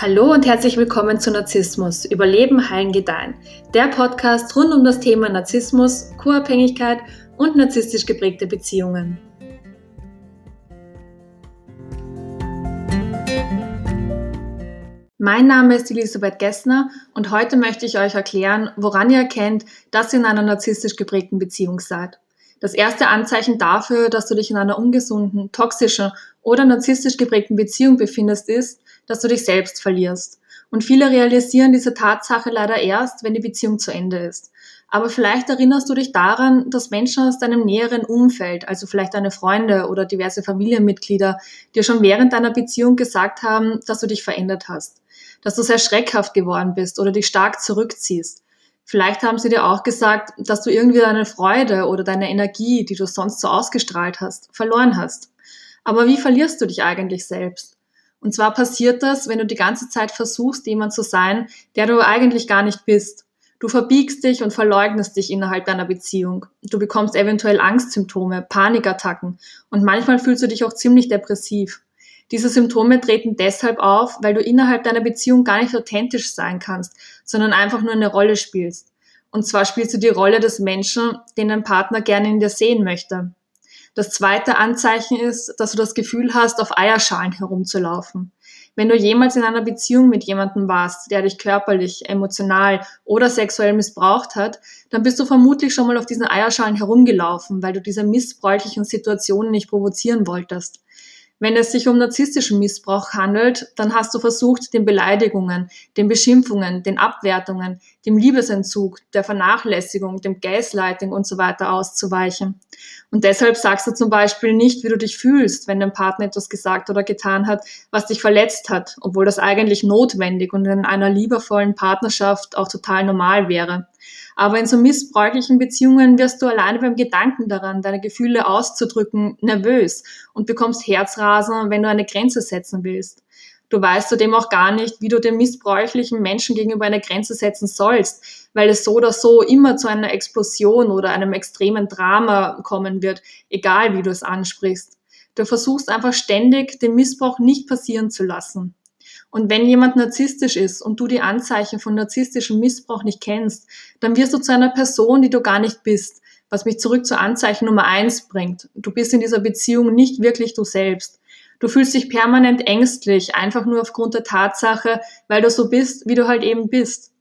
Hallo und herzlich willkommen zu Narzissmus, Überleben, Heilen, Gedeihen. Der Podcast rund um das Thema Narzissmus, Co-Abhängigkeit und narzisstisch geprägte Beziehungen. Mein Name ist Elisabeth Gessner und heute möchte ich euch erklären, woran ihr erkennt, dass ihr in einer narzisstisch geprägten Beziehung seid. Das erste Anzeichen dafür, dass du dich in einer ungesunden, toxischen oder narzisstisch geprägten Beziehung befindest, ist, dass du dich selbst verlierst. Und viele realisieren diese Tatsache leider erst, wenn die Beziehung zu Ende ist. Aber vielleicht erinnerst du dich daran, dass Menschen aus deinem näheren Umfeld, also vielleicht deine Freunde oder diverse Familienmitglieder, dir schon während deiner Beziehung gesagt haben, dass du dich verändert hast, dass du sehr schreckhaft geworden bist oder dich stark zurückziehst. Vielleicht haben sie dir auch gesagt, dass du irgendwie deine Freude oder deine Energie, die du sonst so ausgestrahlt hast, verloren hast. Aber wie verlierst du dich eigentlich selbst? Und zwar passiert das, wenn du die ganze Zeit versuchst, jemand zu sein, der du eigentlich gar nicht bist. Du verbiegst dich und verleugnest dich innerhalb deiner Beziehung. Du bekommst eventuell Angstsymptome, Panikattacken und manchmal fühlst du dich auch ziemlich depressiv. Diese Symptome treten deshalb auf, weil du innerhalb deiner Beziehung gar nicht authentisch sein kannst, sondern einfach nur eine Rolle spielst. Und zwar spielst du die Rolle des Menschen, den dein Partner gerne in dir sehen möchte. Das zweite Anzeichen ist, dass du das Gefühl hast, auf Eierschalen herumzulaufen. Wenn du jemals in einer Beziehung mit jemandem warst, der dich körperlich, emotional oder sexuell missbraucht hat, dann bist du vermutlich schon mal auf diesen Eierschalen herumgelaufen, weil du diese missbräuchlichen Situationen nicht provozieren wolltest. Wenn es sich um narzisstischen Missbrauch handelt, dann hast du versucht, den Beleidigungen, den Beschimpfungen, den Abwertungen, dem Liebesentzug, der Vernachlässigung, dem Gaslighting und so weiter auszuweichen. Und deshalb sagst du zum Beispiel nicht, wie du dich fühlst, wenn dein Partner etwas gesagt oder getan hat, was dich verletzt hat, obwohl das eigentlich notwendig und in einer liebevollen Partnerschaft auch total normal wäre. Aber in so missbräuchlichen Beziehungen wirst du alleine beim Gedanken daran, deine Gefühle auszudrücken, nervös und bekommst Herzrasen, wenn du eine Grenze setzen willst. Du weißt zudem auch gar nicht, wie du dem missbräuchlichen Menschen gegenüber eine Grenze setzen sollst, weil es so oder so immer zu einer Explosion oder einem extremen Drama kommen wird, egal wie du es ansprichst. Du versuchst einfach ständig, den Missbrauch nicht passieren zu lassen. Und wenn jemand narzisstisch ist und du die Anzeichen von narzisstischem Missbrauch nicht kennst, dann wirst du zu einer Person, die du gar nicht bist, was mich zurück zur Anzeichen Nummer eins bringt. Du bist in dieser Beziehung nicht wirklich du selbst. Du fühlst dich permanent ängstlich, einfach nur aufgrund der Tatsache, weil du so bist, wie du halt eben bist.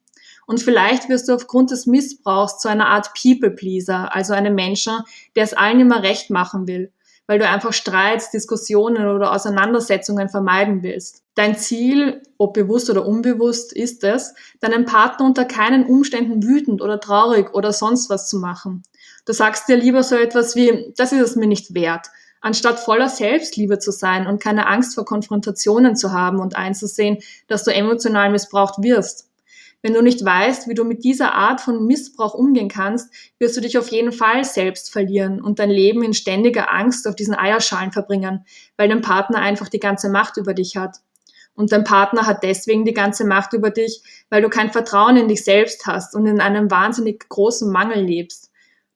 Und vielleicht wirst du aufgrund des Missbrauchs zu einer Art People-Pleaser, also einem Menschen, der es allen immer recht machen will weil du einfach Streits, Diskussionen oder Auseinandersetzungen vermeiden willst. Dein Ziel, ob bewusst oder unbewusst, ist es, deinen Partner unter keinen Umständen wütend oder traurig oder sonst was zu machen. Du sagst dir lieber so etwas wie, das ist es mir nicht wert, anstatt voller Selbstliebe zu sein und keine Angst vor Konfrontationen zu haben und einzusehen, dass du emotional missbraucht wirst. Wenn du nicht weißt, wie du mit dieser Art von Missbrauch umgehen kannst, wirst du dich auf jeden Fall selbst verlieren und dein Leben in ständiger Angst auf diesen Eierschalen verbringen, weil dein Partner einfach die ganze Macht über dich hat. Und dein Partner hat deswegen die ganze Macht über dich, weil du kein Vertrauen in dich selbst hast und in einem wahnsinnig großen Mangel lebst.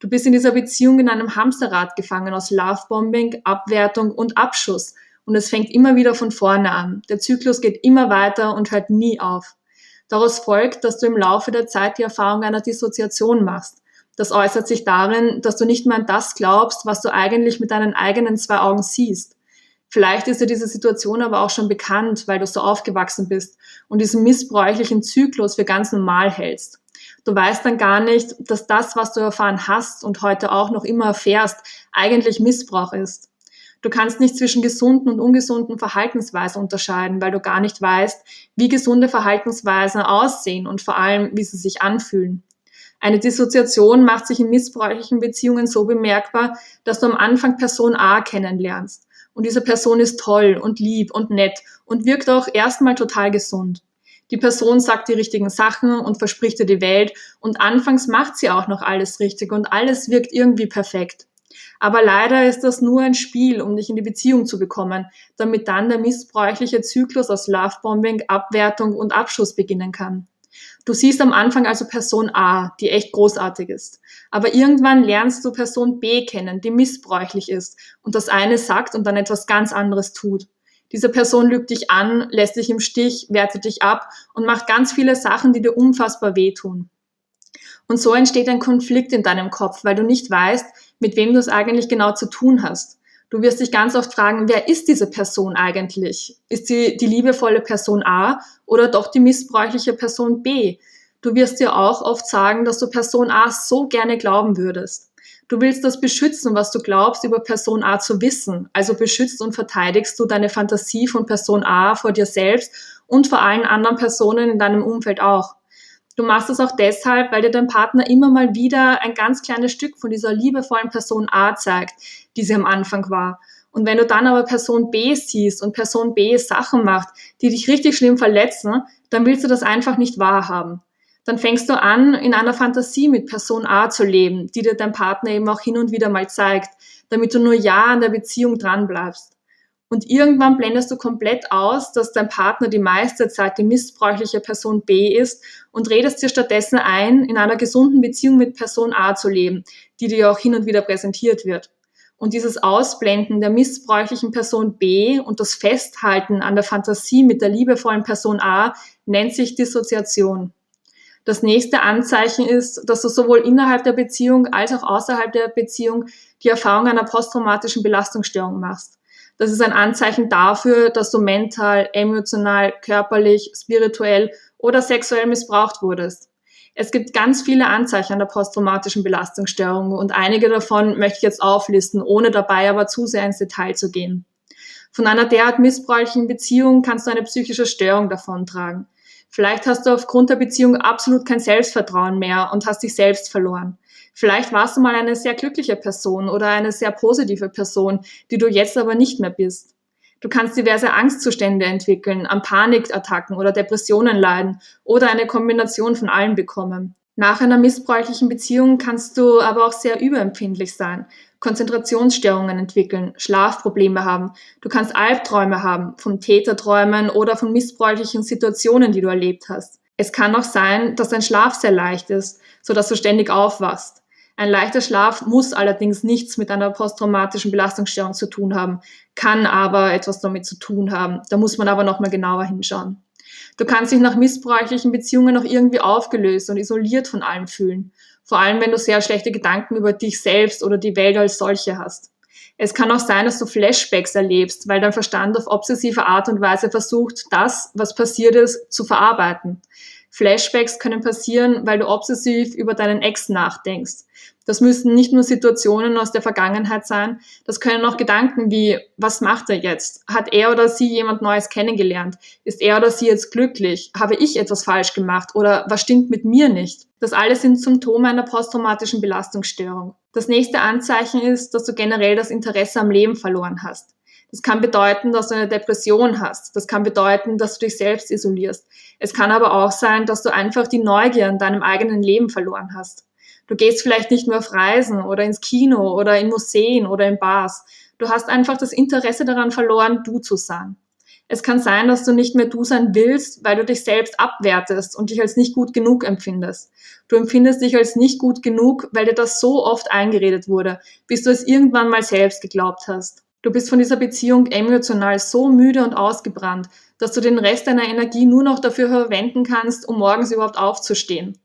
Du bist in dieser Beziehung in einem Hamsterrad gefangen aus Lovebombing, Abwertung und Abschuss. Und es fängt immer wieder von vorne an. Der Zyklus geht immer weiter und hört nie auf. Daraus folgt, dass du im Laufe der Zeit die Erfahrung einer Dissoziation machst. Das äußert sich darin, dass du nicht mehr an das glaubst, was du eigentlich mit deinen eigenen zwei Augen siehst. Vielleicht ist dir diese Situation aber auch schon bekannt, weil du so aufgewachsen bist und diesen missbräuchlichen Zyklus für ganz normal hältst. Du weißt dann gar nicht, dass das, was du erfahren hast und heute auch noch immer erfährst, eigentlich Missbrauch ist. Du kannst nicht zwischen gesunden und ungesunden Verhaltensweisen unterscheiden, weil du gar nicht weißt, wie gesunde Verhaltensweisen aussehen und vor allem, wie sie sich anfühlen. Eine Dissoziation macht sich in missbräuchlichen Beziehungen so bemerkbar, dass du am Anfang Person A kennenlernst. Und diese Person ist toll und lieb und nett und wirkt auch erstmal total gesund. Die Person sagt die richtigen Sachen und verspricht dir die Welt und anfangs macht sie auch noch alles richtig und alles wirkt irgendwie perfekt. Aber leider ist das nur ein Spiel, um dich in die Beziehung zu bekommen, damit dann der missbräuchliche Zyklus aus Lovebombing, Abwertung und Abschuss beginnen kann. Du siehst am Anfang also Person A, die echt großartig ist. Aber irgendwann lernst du Person B kennen, die missbräuchlich ist und das eine sagt und dann etwas ganz anderes tut. Diese Person lügt dich an, lässt dich im Stich, wertet dich ab und macht ganz viele Sachen, die dir unfassbar wehtun. Und so entsteht ein Konflikt in deinem Kopf, weil du nicht weißt, mit wem du es eigentlich genau zu tun hast. Du wirst dich ganz oft fragen, wer ist diese Person eigentlich? Ist sie die liebevolle Person A oder doch die missbräuchliche Person B? Du wirst dir auch oft sagen, dass du Person A so gerne glauben würdest. Du willst das beschützen, was du glaubst, über Person A zu wissen. Also beschützt und verteidigst du deine Fantasie von Person A vor dir selbst und vor allen anderen Personen in deinem Umfeld auch. Du machst es auch deshalb, weil dir dein Partner immer mal wieder ein ganz kleines Stück von dieser liebevollen Person A zeigt, die sie am Anfang war. Und wenn du dann aber Person B siehst und Person B Sachen macht, die dich richtig schlimm verletzen, dann willst du das einfach nicht wahrhaben. Dann fängst du an, in einer Fantasie mit Person A zu leben, die dir dein Partner eben auch hin und wieder mal zeigt, damit du nur ja an der Beziehung dran bleibst. Und irgendwann blendest du komplett aus, dass dein Partner die meiste Zeit die missbräuchliche Person B ist und redest dir stattdessen ein, in einer gesunden Beziehung mit Person A zu leben, die dir auch hin und wieder präsentiert wird. Und dieses Ausblenden der missbräuchlichen Person B und das Festhalten an der Fantasie mit der liebevollen Person A nennt sich Dissoziation. Das nächste Anzeichen ist, dass du sowohl innerhalb der Beziehung als auch außerhalb der Beziehung die Erfahrung einer posttraumatischen Belastungsstörung machst. Das ist ein Anzeichen dafür, dass du mental, emotional, körperlich, spirituell oder sexuell missbraucht wurdest. Es gibt ganz viele Anzeichen der posttraumatischen Belastungsstörung und einige davon möchte ich jetzt auflisten, ohne dabei aber zu sehr ins Detail zu gehen. Von einer derart missbräuchlichen Beziehung kannst du eine psychische Störung davontragen. Vielleicht hast du aufgrund der Beziehung absolut kein Selbstvertrauen mehr und hast dich selbst verloren. Vielleicht warst du mal eine sehr glückliche Person oder eine sehr positive Person, die du jetzt aber nicht mehr bist. Du kannst diverse Angstzustände entwickeln, an Panikattacken oder Depressionen leiden oder eine Kombination von allen bekommen. Nach einer missbräuchlichen Beziehung kannst du aber auch sehr überempfindlich sein, Konzentrationsstörungen entwickeln, Schlafprobleme haben. Du kannst Albträume haben, von Täterträumen oder von missbräuchlichen Situationen, die du erlebt hast. Es kann auch sein, dass dein Schlaf sehr leicht ist, sodass du ständig aufwachst. Ein leichter Schlaf muss allerdings nichts mit einer posttraumatischen Belastungsstörung zu tun haben, kann aber etwas damit zu tun haben. Da muss man aber nochmal genauer hinschauen. Du kannst dich nach missbräuchlichen Beziehungen noch irgendwie aufgelöst und isoliert von allem fühlen. Vor allem, wenn du sehr schlechte Gedanken über dich selbst oder die Welt als solche hast. Es kann auch sein, dass du Flashbacks erlebst, weil dein Verstand auf obsessive Art und Weise versucht, das, was passiert ist, zu verarbeiten. Flashbacks können passieren, weil du obsessiv über deinen Ex nachdenkst. Das müssen nicht nur Situationen aus der Vergangenheit sein, das können auch Gedanken wie, was macht er jetzt? Hat er oder sie jemand Neues kennengelernt? Ist er oder sie jetzt glücklich? Habe ich etwas falsch gemacht? Oder was stimmt mit mir nicht? Das alles sind Symptome einer posttraumatischen Belastungsstörung. Das nächste Anzeichen ist, dass du generell das Interesse am Leben verloren hast. Das kann bedeuten, dass du eine Depression hast. Das kann bedeuten, dass du dich selbst isolierst. Es kann aber auch sein, dass du einfach die Neugier in deinem eigenen Leben verloren hast. Du gehst vielleicht nicht mehr auf Reisen oder ins Kino oder in Museen oder in Bars. Du hast einfach das Interesse daran verloren, du zu sein. Es kann sein, dass du nicht mehr du sein willst, weil du dich selbst abwertest und dich als nicht gut genug empfindest. Du empfindest dich als nicht gut genug, weil dir das so oft eingeredet wurde, bis du es irgendwann mal selbst geglaubt hast. Du bist von dieser Beziehung emotional so müde und ausgebrannt, dass du den Rest deiner Energie nur noch dafür verwenden kannst, um morgens überhaupt aufzustehen.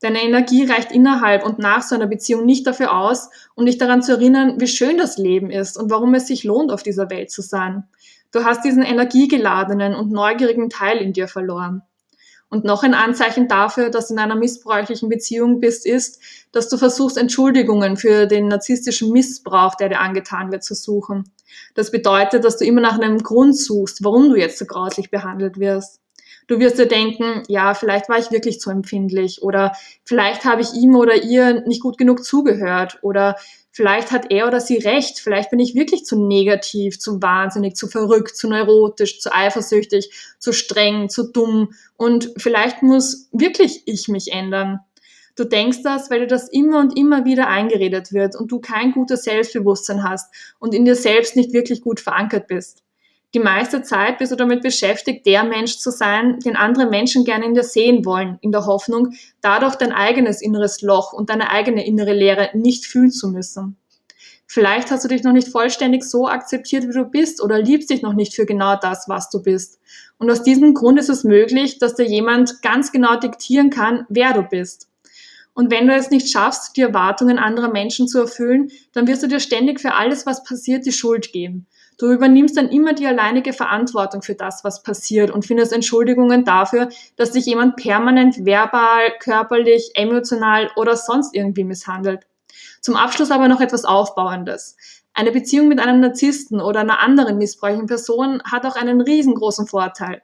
Deine Energie reicht innerhalb und nach so einer Beziehung nicht dafür aus, um dich daran zu erinnern, wie schön das Leben ist und warum es sich lohnt, auf dieser Welt zu sein. Du hast diesen energiegeladenen und neugierigen Teil in dir verloren. Und noch ein Anzeichen dafür, dass du in einer missbräuchlichen Beziehung bist, ist, dass du versuchst, Entschuldigungen für den narzisstischen Missbrauch, der dir angetan wird, zu suchen. Das bedeutet, dass du immer nach einem Grund suchst, warum du jetzt so grauslich behandelt wirst. Du wirst dir denken, ja, vielleicht war ich wirklich zu empfindlich oder vielleicht habe ich ihm oder ihr nicht gut genug zugehört oder Vielleicht hat er oder sie recht. Vielleicht bin ich wirklich zu negativ, zu wahnsinnig, zu verrückt, zu neurotisch, zu eifersüchtig, zu streng, zu dumm. Und vielleicht muss wirklich ich mich ändern. Du denkst das, weil dir das immer und immer wieder eingeredet wird und du kein gutes Selbstbewusstsein hast und in dir selbst nicht wirklich gut verankert bist. Die meiste Zeit bist du damit beschäftigt, der Mensch zu sein, den andere Menschen gerne in dir sehen wollen, in der Hoffnung, dadurch dein eigenes inneres Loch und deine eigene innere Leere nicht fühlen zu müssen. Vielleicht hast du dich noch nicht vollständig so akzeptiert, wie du bist oder liebst dich noch nicht für genau das, was du bist. Und aus diesem Grund ist es möglich, dass dir jemand ganz genau diktieren kann, wer du bist. Und wenn du es nicht schaffst, die Erwartungen anderer Menschen zu erfüllen, dann wirst du dir ständig für alles, was passiert, die Schuld geben. Du übernimmst dann immer die alleinige Verantwortung für das, was passiert und findest Entschuldigungen dafür, dass dich jemand permanent verbal, körperlich, emotional oder sonst irgendwie misshandelt. Zum Abschluss aber noch etwas Aufbauendes. Eine Beziehung mit einem Narzissten oder einer anderen missbräuchlichen Person hat auch einen riesengroßen Vorteil.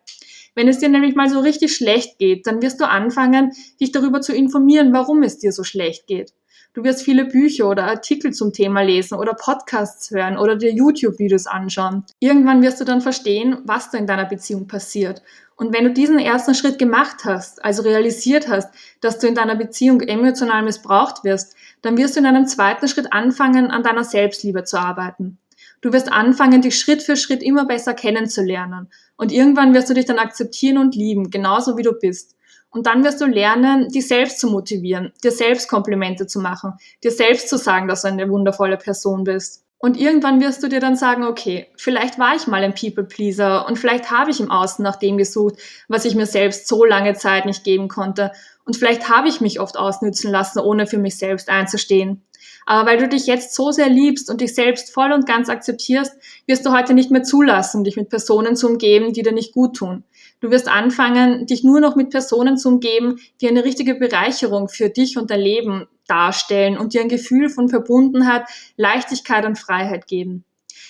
Wenn es dir nämlich mal so richtig schlecht geht, dann wirst du anfangen, dich darüber zu informieren, warum es dir so schlecht geht. Du wirst viele Bücher oder Artikel zum Thema lesen oder Podcasts hören oder dir YouTube-Videos anschauen. Irgendwann wirst du dann verstehen, was da in deiner Beziehung passiert. Und wenn du diesen ersten Schritt gemacht hast, also realisiert hast, dass du in deiner Beziehung emotional missbraucht wirst, dann wirst du in einem zweiten Schritt anfangen, an deiner Selbstliebe zu arbeiten. Du wirst anfangen, dich Schritt für Schritt immer besser kennenzulernen. Und irgendwann wirst du dich dann akzeptieren und lieben, genauso wie du bist. Und dann wirst du lernen, dich selbst zu motivieren, dir selbst Komplimente zu machen, dir selbst zu sagen, dass du eine wundervolle Person bist. Und irgendwann wirst du dir dann sagen, okay, vielleicht war ich mal ein People-Pleaser und vielleicht habe ich im Außen nach dem gesucht, was ich mir selbst so lange Zeit nicht geben konnte. Und vielleicht habe ich mich oft ausnützen lassen, ohne für mich selbst einzustehen. Aber weil du dich jetzt so sehr liebst und dich selbst voll und ganz akzeptierst, wirst du heute nicht mehr zulassen, dich mit Personen zu umgeben, die dir nicht gut tun. Du wirst anfangen, dich nur noch mit Personen zu umgeben, die eine richtige Bereicherung für dich und dein Leben darstellen und dir ein Gefühl von Verbundenheit, Leichtigkeit und Freiheit geben.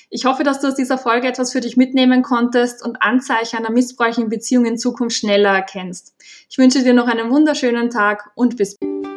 Ich hoffe, dass du aus dieser Folge etwas für dich mitnehmen konntest und Anzeichen einer missbräuchlichen Beziehung in Zukunft schneller erkennst. Ich wünsche dir noch einen wunderschönen Tag und bis bald.